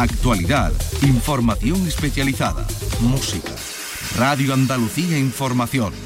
Actualidad, información especializada, música. Radio Andalucía Información.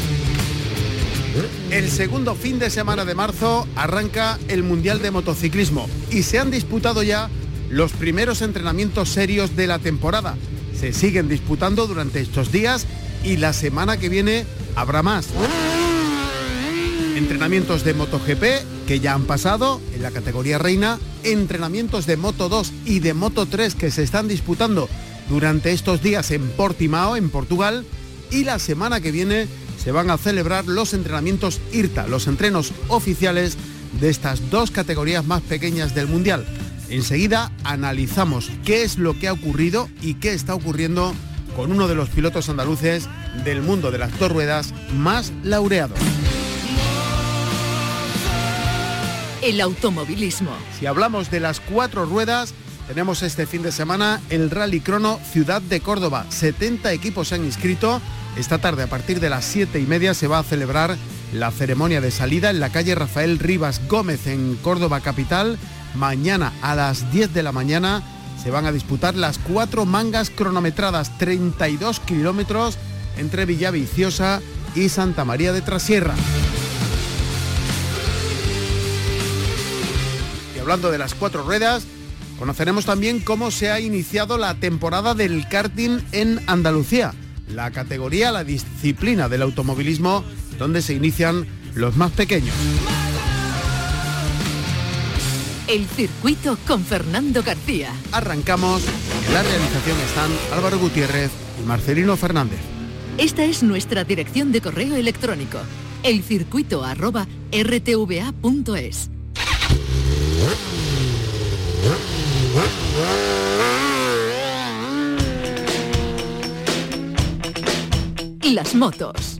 El segundo fin de semana de marzo arranca el Mundial de Motociclismo y se han disputado ya los primeros entrenamientos serios de la temporada. Se siguen disputando durante estos días y la semana que viene habrá más. Entrenamientos de MotoGP que ya han pasado en la categoría reina, entrenamientos de Moto 2 y de Moto 3 que se están disputando durante estos días en Portimao, en Portugal, y la semana que viene se van a celebrar los entrenamientos IRTA, los entrenos oficiales de estas dos categorías más pequeñas del Mundial. Enseguida analizamos qué es lo que ha ocurrido y qué está ocurriendo con uno de los pilotos andaluces del mundo de las dos ruedas más laureados. El automovilismo. Si hablamos de las cuatro ruedas, tenemos este fin de semana el Rally Crono Ciudad de Córdoba. 70 equipos se han inscrito esta tarde, a partir de las 7 y media, se va a celebrar la ceremonia de salida en la calle Rafael Rivas Gómez en Córdoba Capital. Mañana a las 10 de la mañana se van a disputar las cuatro mangas cronometradas, 32 kilómetros entre Villaviciosa y Santa María de Trasierra. Y hablando de las cuatro ruedas, conoceremos también cómo se ha iniciado la temporada del karting en Andalucía la categoría, la disciplina del automovilismo donde se inician los más pequeños. El circuito con Fernando García. Arrancamos. En la realización están Álvaro Gutiérrez y Marcelino Fernández. Esta es nuestra dirección de correo electrónico. Elcircuito las motos.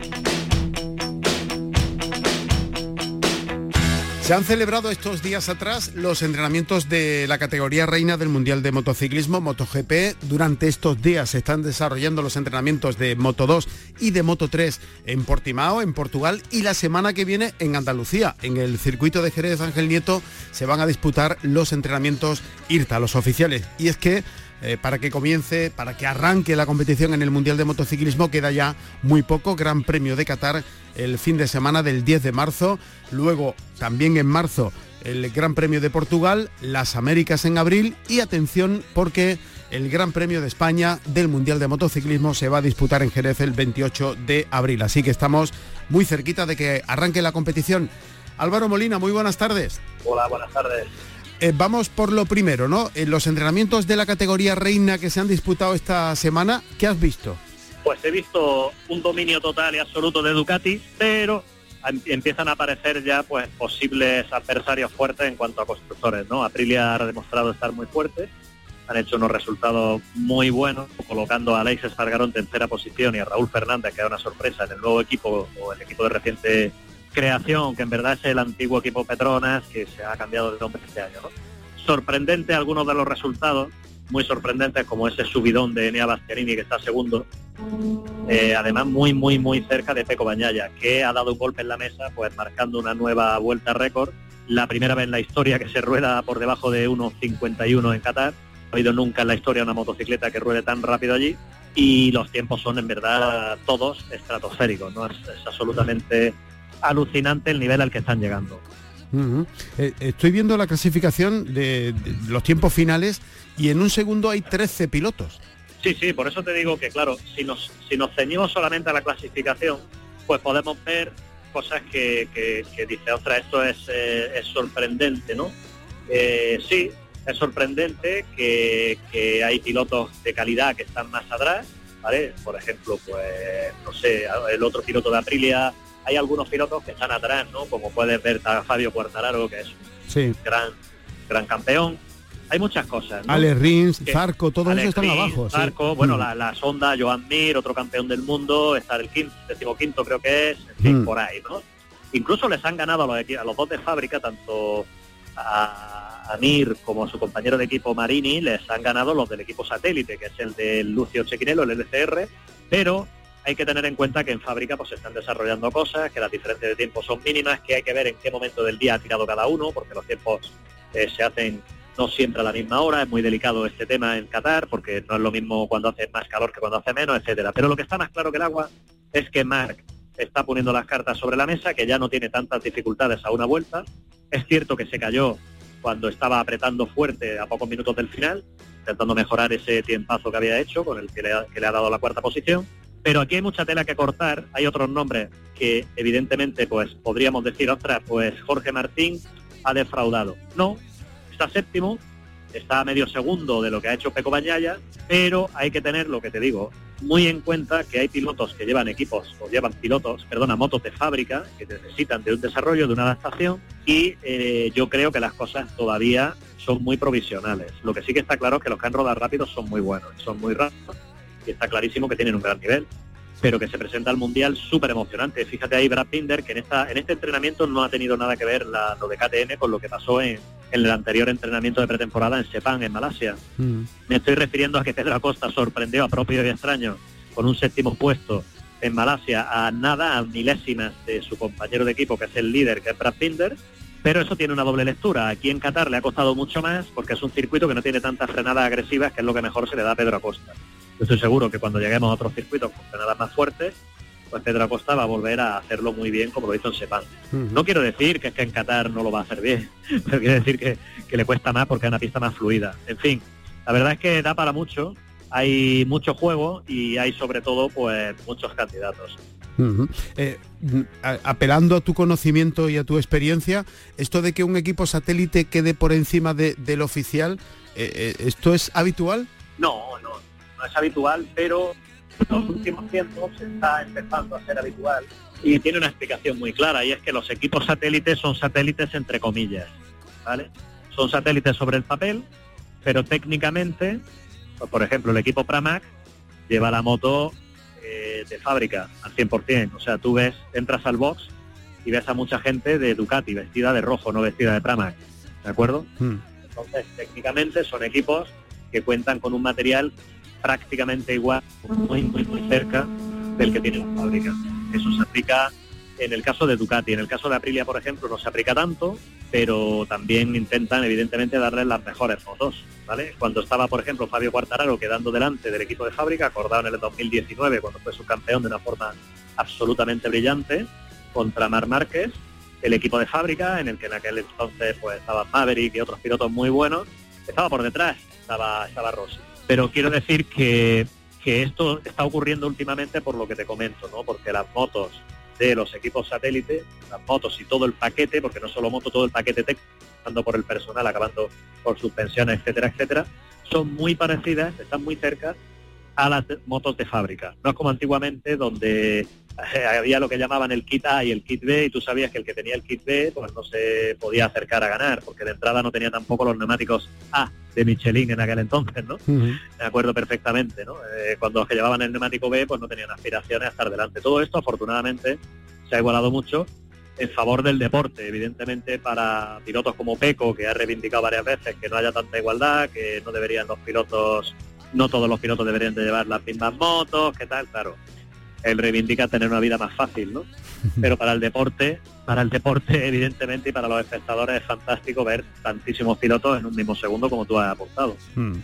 Se han celebrado estos días atrás los entrenamientos de la categoría reina del Mundial de Motociclismo, MotoGP. Durante estos días se están desarrollando los entrenamientos de Moto 2 y de Moto 3 en Portimao, en Portugal, y la semana que viene en Andalucía. En el circuito de Jerez Ángel Nieto se van a disputar los entrenamientos IRTA, los oficiales. Y es que eh, para que comience, para que arranque la competición en el Mundial de Motociclismo. Queda ya muy poco, Gran Premio de Qatar el fin de semana del 10 de marzo. Luego, también en marzo, el Gran Premio de Portugal, las Américas en abril y atención porque el Gran Premio de España del Mundial de Motociclismo se va a disputar en Jerez el 28 de abril. Así que estamos muy cerquita de que arranque la competición. Álvaro Molina, muy buenas tardes. Hola, buenas tardes. Eh, vamos por lo primero, ¿no? En los entrenamientos de la categoría reina que se han disputado esta semana, ¿qué has visto? Pues he visto un dominio total y absoluto de Ducati, pero em, empiezan a aparecer ya pues posibles adversarios fuertes en cuanto a constructores, ¿no? Aprilia ha demostrado estar muy fuerte, han hecho unos resultados muy buenos, colocando a Alex Espargaró en tercera posición y a Raúl Fernández, que era una sorpresa en el nuevo equipo o el equipo de reciente creación, que en verdad es el antiguo equipo Petronas, que se ha cambiado de nombre este año. Sorprendente algunos de los resultados, muy sorprendentes, como ese subidón de Enea Bastianini, que está segundo. Eh, además, muy, muy, muy cerca de Peco Bañaya, que ha dado un golpe en la mesa, pues marcando una nueva vuelta récord. La primera vez en la historia que se rueda por debajo de 1.51 en Qatar. No ha habido nunca en la historia una motocicleta que ruede tan rápido allí. Y los tiempos son en verdad todos estratosféricos, ¿no? es absolutamente alucinante el nivel al que están llegando. Eh, estoy viendo la clasificación de, los tiempos finales y en un segundo hay 13 pilotos. Sí, sí, por eso te digo que claro, si nos, si nos ceñimos solamente a la clasificación, pues podemos ver cosas que, que, dice, ostras, esto es, eh, es sorprendente, ¿no? Eh, sí, es sorprendente que, que, hay pilotos de calidad que están más atrás, ¿vale? Por ejemplo, pues, no sé, el otro piloto de Aprilia hay algunos pilotos que están atrás, ¿no? Como puedes ver a Fabio Cuartararo, que es un gran, gran campeón. hay muchas cosas. ¿no? Ale Rins, Zarco, todos ellos están abajo. Zarco, bueno, mm. la, la, sonda, Joan Mir, otro campeón del mundo, está el quinto, quinto creo que es, en fin, mm. por ahí, ¿no? Incluso les han ganado a los, a los dos de fábrica, tanto a, a, Mir como a su compañero de equipo Marini, les han ganado los del equipo satélite, que es el de Lucio Chequinelo, el LCR, pero hay que tener en cuenta que en fábrica pues se están desarrollando cosas, que las diferencias de tiempo son mínimas, que hay que ver en qué momento del día ha tirado cada uno, porque los tiempos eh, se hacen no siempre a la misma hora, es muy delicado este tema en Qatar, porque no es lo mismo cuando hace más calor que cuando hace menos, etcétera. Pero lo que está más claro que el agua es que Mark está poniendo las cartas sobre la mesa, que ya no tiene tantas dificultades a una vuelta. Es cierto que se cayó cuando estaba apretando fuerte a pocos minutos del final, intentando mejorar ese tiempazo que había hecho, con el que le ha, que le ha dado la cuarta posición. Pero aquí hay mucha tela que cortar, hay otros nombres que evidentemente pues podríamos decir, ostras, pues Jorge Martín ha defraudado. No, está séptimo, está a medio segundo de lo que ha hecho Peco Bañaya, pero hay que tener lo que te digo, muy en cuenta que hay pilotos que llevan equipos o llevan pilotos, perdona, motos de fábrica que necesitan de un desarrollo, de una adaptación y eh, yo creo que las cosas todavía son muy provisionales. Lo que sí que está claro es que los que han rodado rápidos son muy buenos, son muy rápidos y está clarísimo que tienen un gran nivel pero que se presenta al Mundial súper emocionante. Fíjate ahí Brad Pinder, que en, esta, en este entrenamiento no ha tenido nada que ver la, lo de KTM con lo que pasó en, el anterior entrenamiento de pretemporada en Sepang, en Malasia. Mm. Me estoy refiriendo a que Pedro Acosta sorprendió a propio y extraño con un séptimo puesto en Malasia a nada, a milésimas de su compañero de equipo, que es el líder, que es Brad Pinder, pero eso tiene una doble lectura. Aquí en Qatar le ha costado mucho más porque es un circuito que no tiene tantas frenadas agresivas, que es lo que mejor se le da a Pedro Acosta estoy seguro que cuando lleguemos a otros circuitos con frenadas más fuertes, pues Pedro Acosta va a volver a hacerlo muy bien como lo hizo en Sepang. No quiero decir que es que en Qatar no lo va a hacer bien, pero quiero decir que, le cuesta más porque es una pista más fluida. En fin, la verdad es que da para mucho, hay mucho juego y hay sobre todo pues muchos candidatos. Eh, apelando a tu conocimiento y a tu experiencia, esto de que un equipo satélite quede por encima del oficial, eh, eh, ¿esto es habitual? No, no, no es habitual, pero en los últimos tiempos se está empezando a ser habitual y tiene una explicación muy clara y es que los equipos satélites son satélites entre comillas, ¿vale? Son satélites sobre el papel, pero técnicamente, pues, por ejemplo, el equipo Pramac lleva la moto eh, de fábrica al 100%, o sea, tú ves, entras al box y ves a mucha gente de Ducati vestida de rojo, no vestida de Pramac, ¿de acuerdo? Hmm. Entonces, técnicamente son equipos que cuentan con un material prácticamente igual, muy, muy, muy cerca del que tiene la fábrica. Eso se aplica en el caso de Ducati. En el caso de Aprilia, por ejemplo, no se aplica tanto, pero también intentan, evidentemente, darle las mejores fotos. ¿vale? Cuando estaba, por ejemplo, Fabio Quartararo quedando delante del equipo de fábrica, acordado en el 2019, cuando fue subcampeón de una forma absolutamente brillante, contra Mar Márquez, el equipo de fábrica, en el que en aquel entonces pues, estaba Maverick y otros pilotos muy buenos, estaba por detrás, estaba, estaba Rossi. Pero quiero decir que, esto está ocurriendo últimamente por lo que te comento, ¿no? Porque las motos de los equipos satélites, las motos y todo el paquete, porque no solo moto, todo el paquete técnico, empezando por el personal, acabando por suspensiones, etcétera, etcétera, son muy parecidas, están muy cerca a las motos de fábrica. No es como antiguamente donde había lo que llamaban el kit A y el kit B y tú sabías que el que tenía el kit B pues no se podía acercar a ganar porque de entrada no tenía tampoco los neumáticos A de Michelin en aquel entonces, ¿no? Me acuerdo perfectamente, ¿no? Eh, cuando los que llevaban el neumático B pues no tenían aspiraciones a estar delante. Todo esto afortunadamente se ha igualado mucho en favor del deporte, evidentemente para pilotos como Peco, que ha reivindicado varias veces que no haya tanta igualdad, que no deberían los pilotos, no todos los pilotos deberían de llevar las mismas motos, que tal, claro él reivindica tener una vida más fácil, ¿no? Pero para el deporte, para el deporte evidentemente y para los espectadores es fantástico ver tantísimos pilotos en un mismo segundo como tú has aportado. Hmm.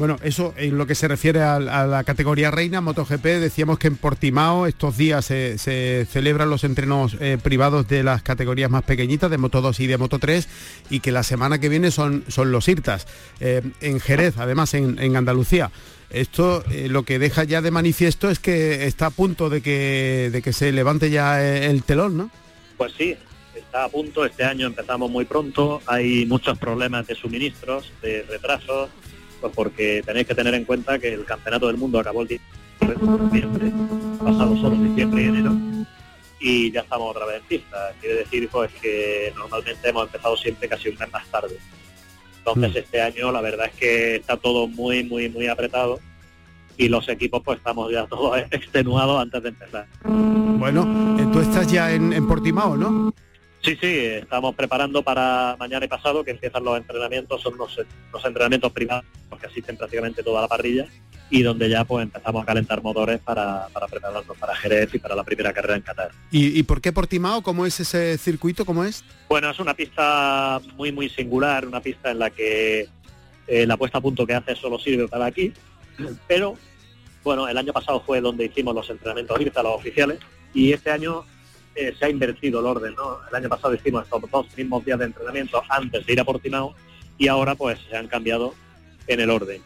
Bueno, eso en lo que se refiere a, la categoría reina MotoGP, decíamos que en Portimao estos días se, celebran los entrenos eh, privados de las categorías más pequeñitas, de Moto 2 y de Moto 3, y que la semana que viene son, son los IRTAS. Eh, en Jerez, además en Andalucía. Esto eh, lo que deja ya de manifiesto es que está a punto de que, de que se levante ya el telón, ¿no? Pues sí, está a punto. Este año empezamos muy pronto. Hay muchos problemas de suministros, de retrasos, pues porque tenéis que tener en cuenta que el Campeonato del Mundo acabó el día de noviembre, pasado solo diciembre y enero, y ya estamos otra vez en pista. Quiere decir pues que normalmente hemos empezado siempre casi un mes más tarde. Entonces Mm. este año la verdad es que está todo muy, muy, muy apretado y los equipos pues estamos ya todos extenuados antes de empezar. Bueno, eh, tú estás ya en, en Portimao, ¿no? Sí, sí, estamos preparando para mañana y pasado que empiezan los entrenamientos, son los, los entrenamientos privados que asisten prácticamente toda la parrilla y donde ya pues empezamos a calentar motores para, para prepararnos para Jerez y para la primera carrera en Qatar. ¿Y, y por qué Portimao? ¿Cómo es ese circuito? ¿Cómo es? Bueno, es una pista muy, muy singular, una pista en la que eh, la puesta a punto que hace solo sirve para aquí, pero bueno, el año pasado fue donde hicimos los entrenamientos IRTA, los oficiales, y este año eh, se ha invertido el orden, ¿no? El año pasado hicimos estos dos mismos días de entrenamiento antes de ir a Portimao y ahora pues se han cambiado en el orden.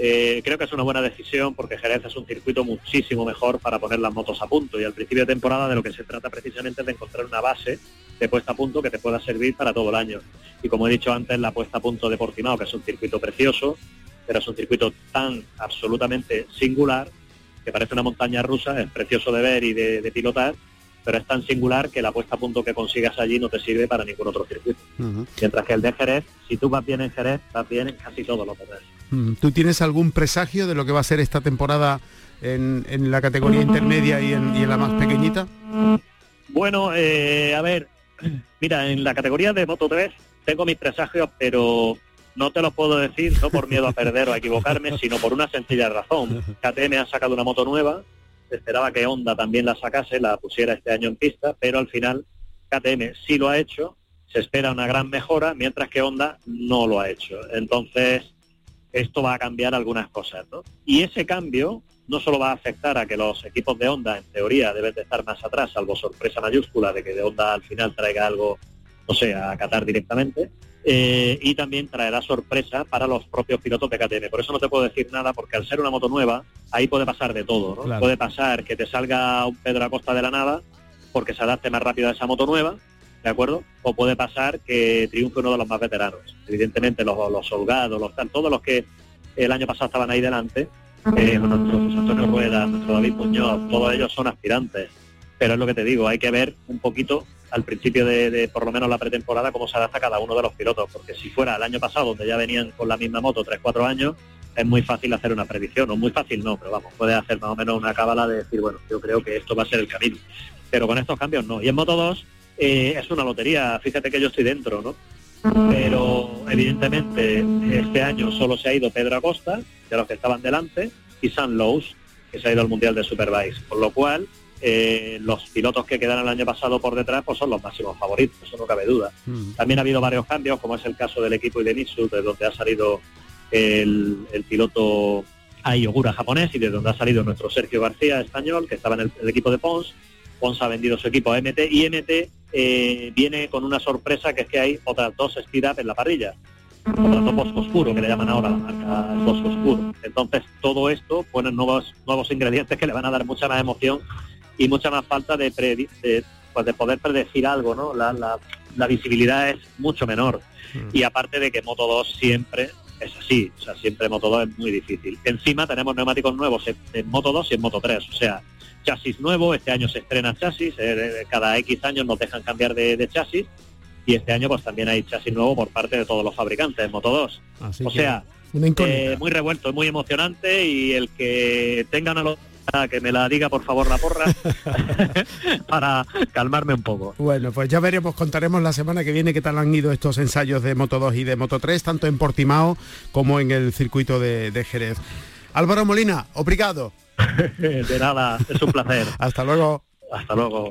Eh, creo que es una buena decisión porque Jerez es un circuito muchísimo mejor para poner las motos a punto y al principio de temporada de lo que se trata precisamente es de encontrar una base de puesta a punto que te pueda servir para todo el año. Y como he dicho antes, la puesta a punto de Portimao, que es un circuito precioso, pero es un circuito tan absolutamente singular que parece una montaña rusa, es precioso de ver y de, de pilotar, pero es tan singular que la puesta a punto que consigas allí no te sirve para ningún otro circuito. Mientras que el de Jerez, si tú vas bien en Jerez, vas bien en casi todos los demás. ¿Tú tienes algún presagio de lo que va a ser esta temporada en, en la categoría intermedia y en, y en la más pequeñita? Bueno, eh, a ver, mira, en la categoría de Moto 3 tengo mis presagios, pero no te los puedo decir, no por miedo a perder o a equivocarme, sino por una sencilla razón. KTM ha sacado una moto nueva, se esperaba que Honda también la sacase, la pusiera este año en pista, pero al final KTM sí lo ha hecho, se espera una gran mejora, mientras que Honda no lo ha hecho. Entonces, esto va a cambiar algunas cosas, ¿no? Y ese cambio no solo va a afectar a que los equipos de Honda, en teoría, deben de estar más atrás, salvo sorpresa mayúscula de que de Honda al final traiga algo, no sé, a Qatar directamente, eh, y también traerá sorpresa para los propios pilotos de KTM. Por eso no te puedo decir nada, porque al ser una moto nueva, ahí puede pasar de todo, ¿no? Claro. Puede pasar que te salga un Pedro Acosta de la nada, porque se adapte más rápido a esa moto nueva, ¿de acuerdo? O puede pasar que triunfe uno de los más veteranos. Evidentemente los, los holgados, los tal, todos los que el año pasado estaban ahí delante, eh, nuestro José Antonio Rueda, nuestro David Muñoz, todos ellos son aspirantes. Pero es lo que te digo, hay que ver un poquito al principio de, por lo menos la pretemporada cómo se adapta cada uno de los pilotos, porque si fuera el año pasado donde ya venían con la misma moto 3-4 años, es muy fácil hacer una predicción, o muy fácil no, pero vamos, puede hacer más o menos una cábala de decir, bueno, yo creo que esto va a ser el camino. Pero con estos cambios no. Y en Moto 2 eh, es una lotería, fíjate que yo estoy dentro, ¿no? Pero evidentemente este año solo se ha ido Pedro Acosta, de los que estaban delante, y San Lowe's, que se ha ido al Mundial de Superbikes. Por lo cual, eh, los pilotos que quedaron el año pasado por detrás pues son los máximos favoritos, eso no cabe duda. Mm. También ha habido varios cambios, como es el caso del equipo Idemitsu, de donde ha salido el, el piloto Ai Ogura japonés y de donde ha salido nuestro Sergio García español, que estaba en el, el equipo de Pons. Pons ha vendido su equipo a MT y MT eh, viene con una sorpresa que es que hay otras dos up en la parrilla. Otras dos Bosco Oscuro, que le llaman ahora la marca el Bosco Oscuro. Entonces todo esto pone nuevos, nuevos ingredientes que le van a dar mucha más emoción y mucha más falta de, predi- de, pues de poder predecir algo, ¿no? La, la- la visibilidad es mucho menor. Y aparte de que Moto 2 siempre es así, o sea, siempre Moto 2 es muy difícil. Encima tenemos neumáticos nuevos en, en Moto 2 y en Moto 3, o sea, chasis nuevo, este año se estrena chasis, eh, cada X años nos dejan cambiar de, de chasis y este año pues también hay chasis nuevo por parte de todos los fabricantes en Moto 2. Así O sea, una eh, muy revuelto, muy emocionante y el que tenga una que me la diga por favor la porra para calmarme un poco. Bueno, pues ya veremos, contaremos la semana que viene qué tal han ido estos ensayos de Moto 2 y de Moto 3, tanto en Portimao como en el circuito de, de Jerez. Álvaro Molina, obrigado. De nada, es un placer. Hasta luego. Hasta luego.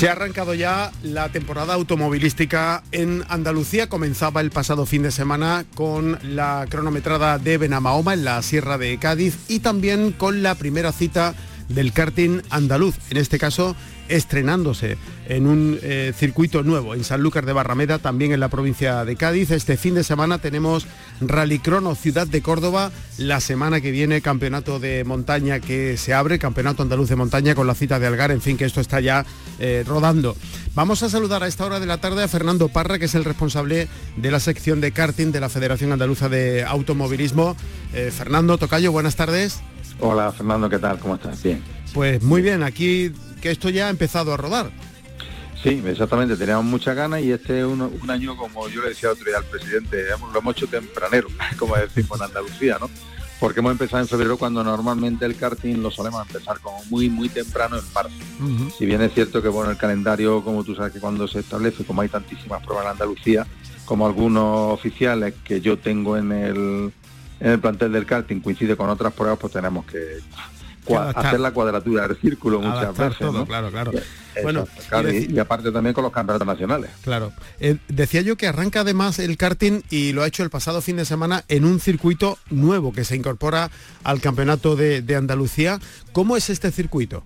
Se ha arrancado ya la temporada automovilística en Andalucía. Comenzaba el pasado fin de semana con la cronometrada de Benamahoma en la Sierra de Cádiz y también con la primera cita del karting andaluz, en este caso estrenándose en un eh, circuito nuevo en Sanlúcar de Barrameda, también en la provincia de Cádiz. Este fin de semana tenemos Rallycrono Ciudad de Córdoba, la semana que viene campeonato de montaña que se abre, campeonato andaluz de montaña con la cita de Algar, en fin, que esto está ya eh, rodando. Vamos a saludar a esta hora de la tarde a Fernando Parra, que es el responsable de la sección de karting de la Federación Andaluza de Automovilismo. Eh, Fernando Tocayo, buenas tardes. Hola Fernando, ¿qué tal? ¿Cómo estás? Bien. Pues muy bien, aquí que esto ya ha empezado a rodar. Sí, exactamente, teníamos muchas ganas y este es un, año, como yo le decía otro día al presidente, lo hemos hecho tempranero, como decimos en Andalucía, ¿no? Porque hemos empezado en febrero cuando normalmente el karting lo solemos empezar como muy, muy temprano en marzo. Si bien es cierto que, bueno, el calendario, como tú sabes que cuando se establece, como hay tantísimas pruebas en Andalucía, como algunos oficiales que yo tengo en el, en el plantel del karting coincide con otras pruebas, pues tenemos que hacer la cuadratura del círculo muchas veces. Claro, claro. Bueno, y, aparte también con los campeonatos nacionales. Claro. Eh, decía yo que arranca además el karting y lo ha hecho el pasado fin de semana en un circuito nuevo que se incorpora al campeonato de, Andalucía. ¿Cómo es este circuito?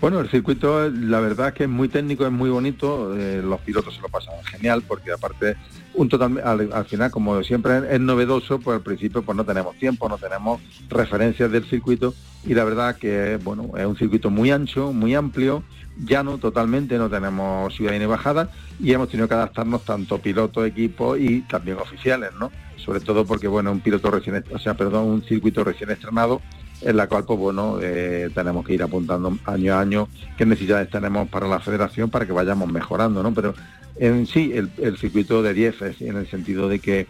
Bueno, el circuito la verdad es que es muy técnico, es muy bonito, eh, los pilotos se lo pasan genial porque aparte un total, al, final como siempre es, novedoso, pues al principio pues no tenemos tiempo, no tenemos referencias del circuito y la verdad que bueno, es un circuito muy ancho, muy amplio, llano totalmente, no tenemos ciudad ni bajada y hemos tenido que adaptarnos tanto pilotos, equipos y también oficiales, ¿no? Sobre todo porque bueno, un piloto recién, o sea, perdón, un circuito recién estrenado en la cual pues bueno eh, tenemos que ir apuntando año a año qué necesidades tenemos para la federación para que vayamos mejorando, ¿no? Pero en sí el, circuito de 10 es en el sentido de que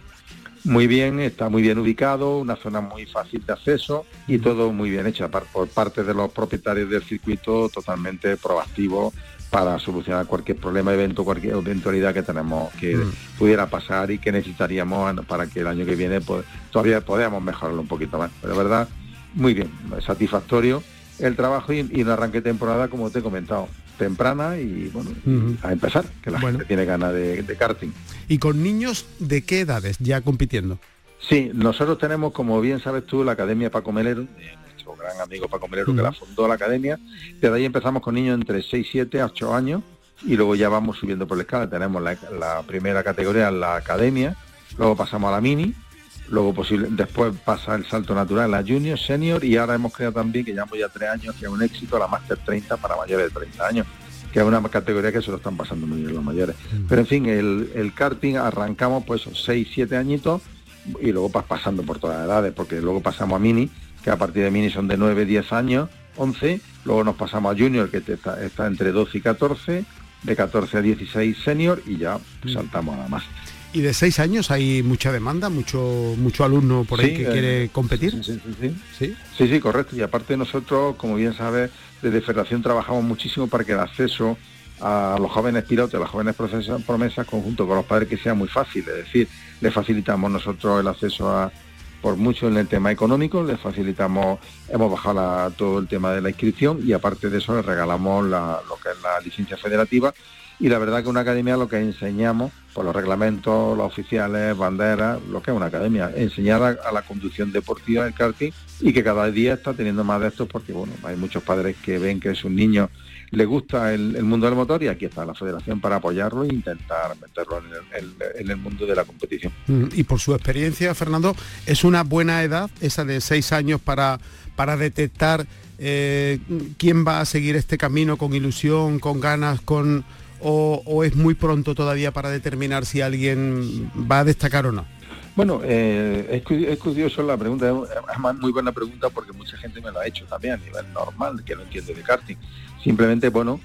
muy bien, está muy bien ubicado, una zona muy fácil de acceso y todo muy bien hecho por parte de los propietarios del circuito, totalmente proactivo para solucionar cualquier problema, evento, cualquier eventualidad que tenemos que mm. pudiera pasar y que necesitaríamos para que el año que viene pues, todavía podamos mejorarlo un poquito más. Pero verdad, muy bien, satisfactorio el trabajo y, y un arranque de temporada, como te he comentado, temprana y bueno, a empezar, que la gente tiene ganas de, karting. ¿Y con niños de qué edades ya compitiendo? Sí, nosotros tenemos, como bien sabes tú, la Academia Paco Melero, nuestro gran amigo Paco Melero que la fundó la Academia, desde ahí empezamos con niños entre 6, 7, 8 años y luego ya vamos subiendo por la escala. Tenemos la, la primera categoría, la Academia, luego pasamos a la Mini, luego posible, después pasa el salto natural a Junior, Senior y ahora hemos creado también, que llevamos ya tres años, que es un éxito, la Master 30 para mayores de 30 años, que es una categoría que se lo están pasando muy bien los mayores. Mm. Pero en fin, el, karting arrancamos pues 6, 7 añitos y luego vas pasando por todas las edades, porque luego pasamos a Mini, que a partir de Mini son de 9, 10 años, 11, luego nos pasamos a Junior, que está, está entre 12 y 14, de 14 a 16 Senior y ya mm. saltamos a la Master. Y de seis años hay mucha demanda, mucho mucho alumno por ahí que eh, quiere competir. Sí sí, sí sí correcto. Y aparte nosotros, como bien sabes, desde Federación trabajamos muchísimo para que el acceso a los jóvenes pilotos, a las jóvenes promesas, conjunto con los padres, que sea muy fácil. Es decir, le facilitamos nosotros el acceso a, por mucho en el tema económico, le facilitamos, hemos bajado todo el tema de la inscripción y aparte de eso le regalamos lo que es la licencia federativa y la verdad que una academia lo que enseñamos, por los reglamentos, los oficiales, banderas, lo que es una academia, enseñar a, la conducción deportiva del karting y que cada día está teniendo más de estos porque bueno, hay muchos padres que ven que es un niño le gusta el, mundo del motor y aquí está la federación para apoyarlo e intentar meterlo en el, mundo de la competición. Mm, y por su experiencia, Fernando, ¿es una buena edad esa de seis años para, para detectar eh, quién va a seguir este camino con ilusión, con ganas, con o, es muy pronto todavía para determinar si alguien va a destacar o no? Bueno, eh, es, curioso la pregunta, es muy buena pregunta porque mucha gente me lo ha hecho también a nivel normal, que no entiende de karting. Simplemente, bueno,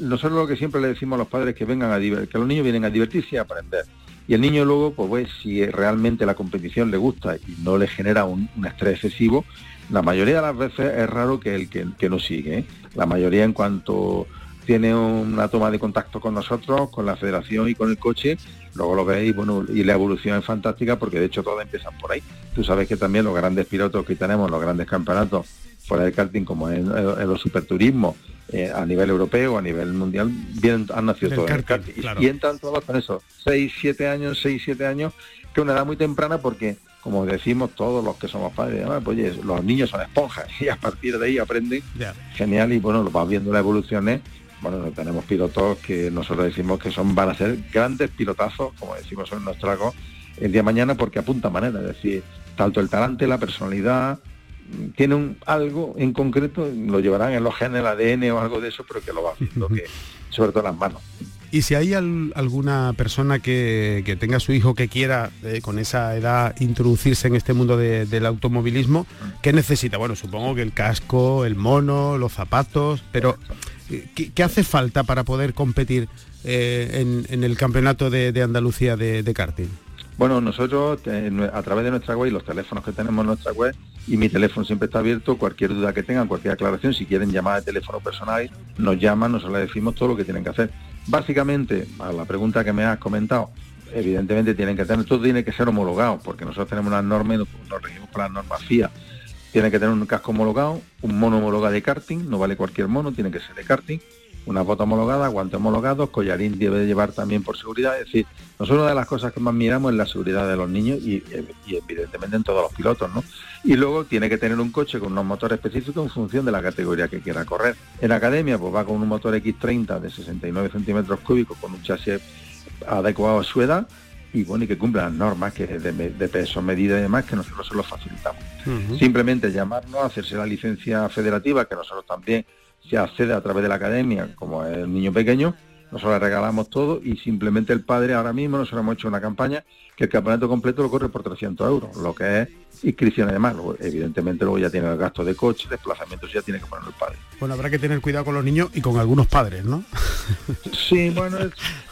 nosotros lo que siempre le decimos a los padres que vengan a que los niños vienen a divertirse y a aprender. Y el niño luego, pues, pues si realmente la competición le gusta y no le genera un, estrés excesivo, la mayoría de las veces es raro que el que, no sigue. ¿eh? La mayoría en cuanto tiene una toma de contacto con nosotros, con la federación y con el coche, luego lo veis, bueno, y la evolución es fantástica porque de hecho todo empiezan por ahí. Tú sabes que también los grandes pilotos que tenemos, los grandes campeonatos fuera del karting, como en, los superturismos, eh, a nivel europeo, a nivel mundial, vienen, han nacido todos en el karting. Y entran todos con eso, 6, 7 años, 6, 7 años, que una edad muy temprana porque como decimos todos los que somos padres, pues los niños son esponjas y a partir de ahí aprenden genial y bueno, lo vas viendo la evolución bueno, tenemos pilotos que nosotros decimos que son van a ser grandes pilotazos, como decimos en nuestro trago, el día de mañana porque apunta manera, es decir, tanto el talante, la personalidad, mm, tienen algo en concreto, lo llevarán en los genes, el ADN o algo de eso, pero que lo va haciendo, que, sobre todo las manos. Y si hay alguna persona que, tenga su hijo que quiera eh, con esa edad introducirse en este mundo del automovilismo, ¿qué necesita? Bueno, supongo que el casco, el mono, los zapatos, pero eh, ¿qué, hace falta para poder competir eh, en, el campeonato de, Andalucía de, de karting? Bueno, nosotros a través de nuestra web y los teléfonos que tenemos en nuestra web, y mi teléfono siempre está abierto, cualquier duda que tengan, cualquier aclaración, si quieren llamar de teléfono personal, nos llaman, nosotros les decimos todo lo que tienen que hacer. Básicamente, a la pregunta que me has comentado, evidentemente tienen que tener, todo tiene que ser homologado, porque nosotros tenemos unas normas, nos regimos por las normas FIA. Tiene que tener un casco homologado, un mono homologado de karting, no vale cualquier mono, tiene que ser de karting, una bota homologada, guantes homologados, collarín debe de llevar también por seguridad. Es decir, nosotros una de las cosas que más miramos es la seguridad de los niños y, evidentemente en todos los pilotos, ¿no? Y luego tiene que tener un coche con unos motores específicos en función de la categoría que quiera correr. En academia, pues va con un motor X30 de 69 centímetros cúbicos con un chasis adecuado a su edad y bueno, y que cumpla las normas que de, peso, medida y demás, que nosotros se lo facilitamos. Simplemente llamarnos, hacerse la licencia federativa, que nosotros también se accede a través de la academia, como es el niño pequeño, nosotros le regalamos todo y simplemente el padre ahora mismo nosotros hemos hecho una campaña que el campeonato completo lo corre por 300 euros, lo que es inscripción y demás. evidentemente luego ya tiene el gasto de coche, desplazamientos, ya tiene que poner el padre. Bueno, habrá que tener cuidado con los niños y con algunos padres, ¿no? Sí, bueno,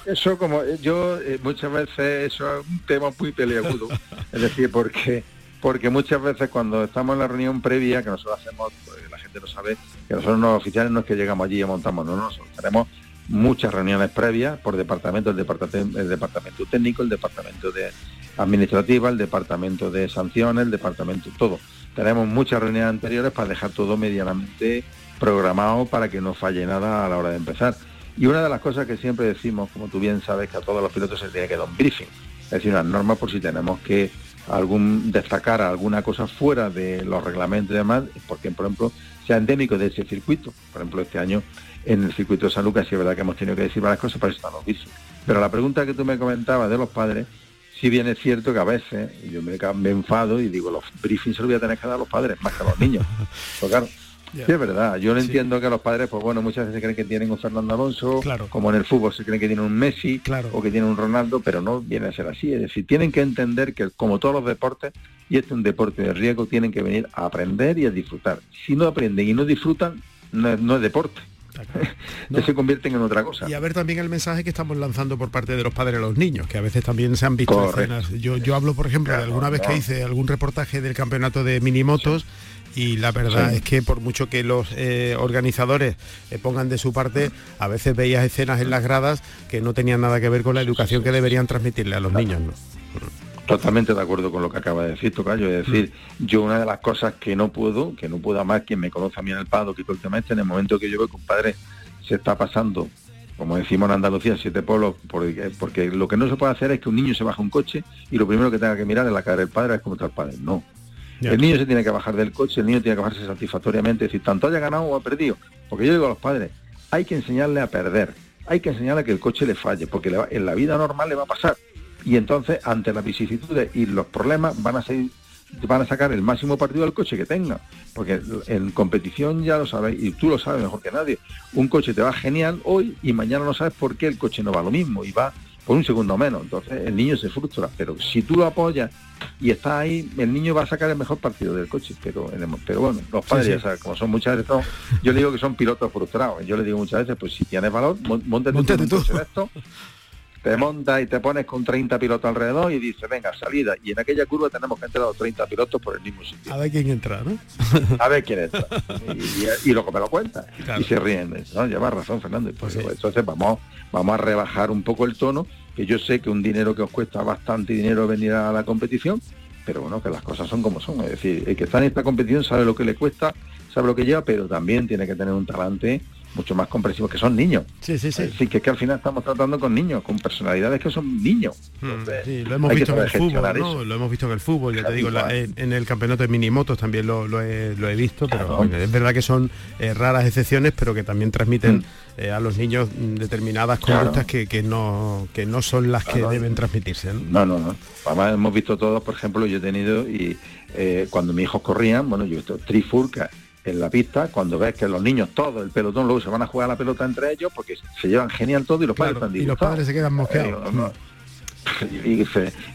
eso como yo eh, muchas veces eso es un tema muy peleagudo, es decir, porque porque muchas veces cuando estamos en la reunión previa que nosotros hacemos, pues, la gente lo sabe, que nosotros los oficiales no es que llegamos allí y montamos, no, nosotros tenemos muchas reuniones previas por departamento, el departamento, el departamento técnico, el departamento de administrativa, el departamento de sanciones, el departamento, todo. Tenemos muchas reuniones anteriores para dejar todo medianamente programado para que no falle nada a la hora de empezar. Y una de las cosas que siempre decimos, como tú bien sabes, que a todos los pilotos se tiene que dar un briefing, es decir, una norma por si tenemos que algún destacar alguna cosa fuera de los reglamentos y demás, porque por ejemplo sea endémico de ese circuito. Por ejemplo, este año en el circuito de San Lucas sí es verdad que hemos tenido que decir varias cosas, pero eso está visto. Pero la pregunta que tú me comentabas de los padres, si bien es cierto que a veces yo me, enfado y digo, los briefings se los voy a tener que dar a los padres, más que a los niños. Pues claro, Sí, es verdad. Yo no entiendo que los padres, pues bueno, muchas veces creen que tienen un Fernando Alonso, como en el fútbol se creen que tienen un Messi o que tienen un Ronaldo, pero no viene a ser así. Es decir, tienen que entender que como todos los deportes, y este es un deporte de riesgo, tienen que venir a aprender y a disfrutar. Si no aprenden y no disfrutan, no es, deporte. No. se convierten en otra cosa. Y a ver también el mensaje que estamos lanzando por parte de los padres a los niños, que a veces también se han visto escenas. Yo, yo hablo, por ejemplo, de alguna vez que hice algún reportaje del campeonato de minimotos y la verdad es que por mucho que los eh, organizadores eh, pongan de su parte, a veces veías escenas en las gradas que no tenían nada que ver con la educación que deberían transmitirle a los niños. Totalmente de acuerdo con lo que acaba de decir Tocayo. Es decir, mm. yo una de las cosas que no puedo, que no puedo más quien me conoce a mí en el Pado, que todo el tema este, en el momento que yo veo que un padre se está pasando, como decimos en Andalucía, siete polos, porque, porque, lo que no se puede hacer es que un niño se baja un coche y lo primero que tenga que mirar es la cara del padre, es como está el padre. No. El niño se tiene que bajar del coche, el niño tiene que bajarse satisfactoriamente, es decir, tanto haya ganado o ha perdido. Porque yo digo a los padres, hay que enseñarle a perder, hay que enseñarle a que el coche le falle, porque en la vida normal le va a pasar. Y entonces, ante las vicisitudes y los problemas, van a seguir van a sacar el máximo partido del coche que tenga. Porque en competición ya lo sabéis, y tú lo sabes mejor que nadie, un coche te va genial hoy y mañana no sabes por qué el coche no va lo mismo y va por un segundo menos. Entonces el niño se frustra. Pero si tú lo apoyas y está ahí, el niño va a sacar el mejor partido del coche. Pero, pero bueno, los padres, como son muchas veces, yo le digo que son pilotos frustrados. Yo le digo muchas veces, pues si tienes valor, montate, tú. esto te montas y te pones con 30 pilotos alrededor y dices, venga, salida. Y en aquella curva tenemos que entrar los 30 pilotos por el mismo sitio. A ver quién entra, ¿no? A ver quién entra. Y, luego me lo cuenta. Y se ríen. ¿no? Lleva razón, Fernando. Pues, entonces vamos, vamos a rebajar un poco el tono, que yo sé que un dinero que os cuesta bastante dinero venir a la competición, pero bueno, que las cosas son como son. Es decir, el que está en esta competición sabe lo que le cuesta, sabe lo que lleva, pero también tiene que tener un talante mucho más comprensivos, que son niños. Sí, sí, sí. Así que, que al final estamos tratando con niños, con personalidades que son niños. Mm, sí, lo hemos visto en el fútbol, ¿no? Lo hemos visto en el fútbol, ya te digo, en, el campeonato de minimotos también lo, he, visto, pero es verdad que son eh, raras excepciones, pero que también transmiten mm. eh, a los niños determinadas conductas que, no, que no son las que deben transmitirse. ¿no? no, no, Además hemos visto todos, por ejemplo, yo he tenido y eh, cuando mis hijos corrían, bueno, yo he visto trifurcas en la pista, cuando ves que los niños, todo el pelotón, luego se van a jugar la pelota entre ellos porque se llevan genial todo y los padres están Y los padres se quedan mosqueados. y,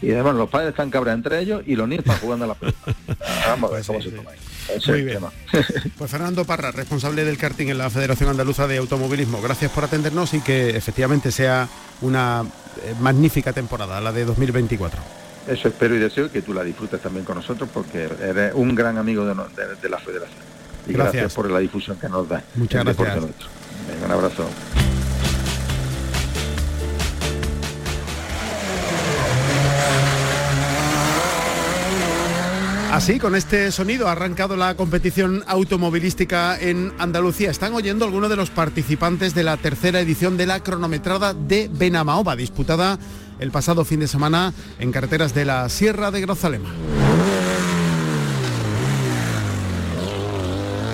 y, además los padres están cabreados entre ellos y los niños están jugando a la pelota. Vamos a ver cómo se toma Muy bien. Pues Fernando Parra, responsable del karting en la Federación Andaluza de Automovilismo, gracias por atendernos y que efectivamente sea una eh, magnífica temporada, la de 2024. Eso espero y deseo que tú la disfrutes también con nosotros porque eres un gran amigo de la federación y gracias. por la difusión que nos da. Muchas gracias. un abrazo. Así, con este sonido ha arrancado la competición automovilística en Andalucía. Están oyendo algunos de los participantes de la tercera edición de la cronometrada de Benamaoba, disputada el pasado fin de semana en carreteras de la Sierra de Grazalema.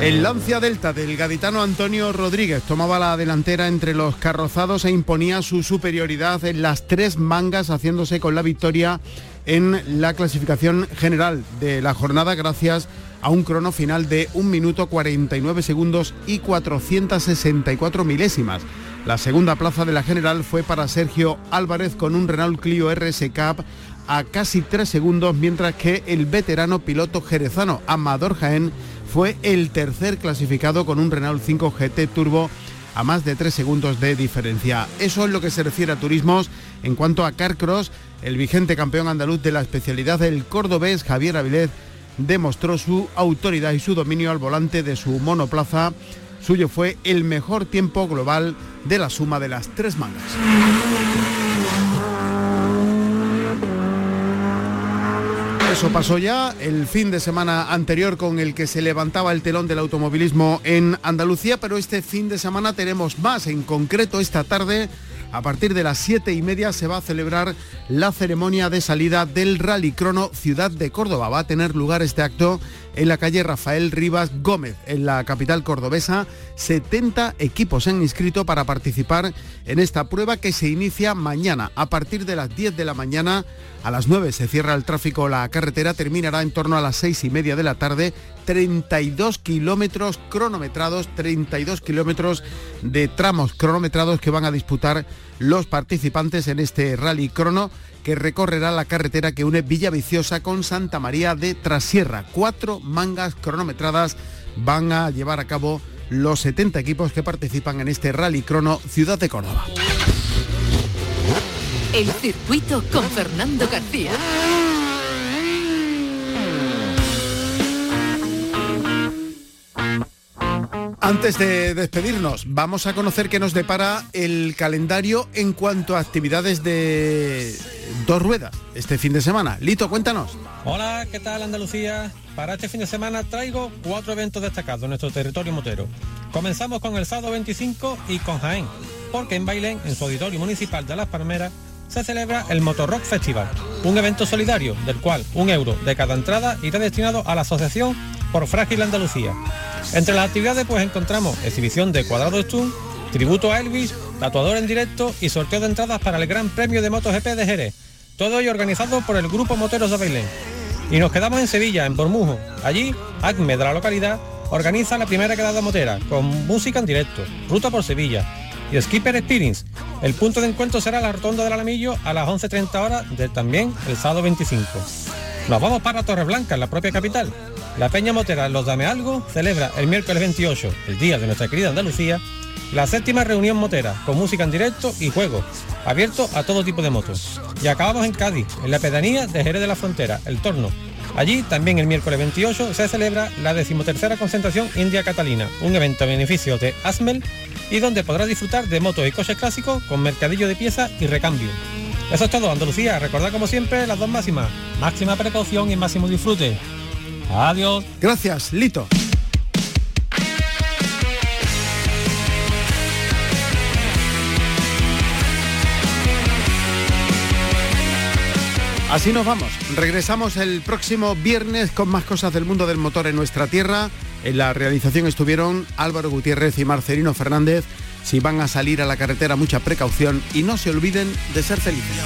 El Lancia Delta del gaditano Antonio Rodríguez tomaba la delantera entre los carrozados e imponía su superioridad en las tres mangas, haciéndose con la victoria en la clasificación general de la jornada gracias a un crono final de 1 minuto 49 segundos y 464 milésimas. La segunda plaza de la general fue para Sergio Álvarez con un Renault Clio RS Cup a casi 3 segundos, mientras que el veterano piloto jerezano Amador Jaén fue el tercer clasificado con un Renault 5 GT Turbo a más de 3 segundos de diferencia. Eso es lo que se refiere a turismos. En cuanto a Carcross, el vigente campeón andaluz de la especialidad del cordobés Javier Avilés demostró su autoridad y su dominio al volante de su monoplaza. Suyo fue el mejor tiempo global de la suma de las tres mangas. Eso pasó ya el fin de semana anterior con el que se levantaba el telón del automovilismo en Andalucía, pero este fin de semana tenemos más. En concreto, esta tarde, a partir de las siete y media, se va a celebrar la ceremonia de salida del Rally Crono Ciudad de Córdoba. Va a tener lugar este acto en la calle Rafael Rivas Gómez, en la capital cordobesa. 70 equipos se han inscrito para participar en esta prueba que se inicia mañana. A partir de las 10 de la mañana, a las 9 se cierra el tráfico, la carretera terminará en torno a las 6 y media de la tarde. 32 kilómetros cronometrados, 32 kilómetros de tramos cronometrados que van a disputar los participantes en este rally crono que recorrerá la carretera que une Villaviciosa con Santa María de Trasierra. Cuatro mangas cronometradas van a llevar a cabo los 70 equipos que participan en este Rally Crono Ciudad de Córdoba. El circuito con Fernando García. Antes de despedirnos, vamos a conocer qué nos depara el calendario en cuanto a actividades de dos ruedas este fin de semana. Lito, cuéntanos. Hola, ¿qué tal Andalucía? Para este fin de semana traigo cuatro eventos destacados en nuestro territorio motero. Comenzamos con el sábado 25 y con Jaén, porque en Bailén, en su auditorio municipal de Las Palmeras, se celebra el Motorrock Festival, un evento solidario del cual un euro de cada entrada irá destinado a la Asociación por Frágil Andalucía. Entre las actividades pues encontramos exhibición de Cuadrado Stun, tributo a Elvis, tatuador en directo y sorteo de entradas para el Gran Premio de MotoGP de Jerez. Todo ello organizado por el Grupo Moteros de Bailén. Y nos quedamos en Sevilla, en Bormujo. Allí, ACME de la localidad organiza la primera quedada motera, con música en directo, ruta por Sevilla, y Skipper Experience. El punto de encuentro será la rotonda del Alamillo a las 11.30 horas de también el sábado 25. Nos vamos para Torreblanca, en la propia capital. La Peña Motera Los Dame Algo celebra el miércoles 28, el día de nuestra querida Andalucía, la séptima reunión motera, con música en directo y juego, abierto a todo tipo de motos. Y acabamos en Cádiz, en la pedanía de Jerez de la Frontera, El Torno. Allí, también el miércoles 28, se celebra la decimotercera concentración India Catalina, un evento a beneficio de ASMEL y donde podrás disfrutar de motos y coches clásicos con mercadillo de piezas y recambio. Eso es todo, Andalucía. Recordad como siempre las dos máximas. Máxima precaución y máximo disfrute. Adiós. Gracias, Lito. Así nos vamos. Regresamos el próximo viernes con más cosas del mundo del motor en nuestra tierra. En la realización estuvieron Álvaro Gutiérrez y Marcelino Fernández. Si van a salir a la carretera, mucha precaución y no se olviden de ser felices.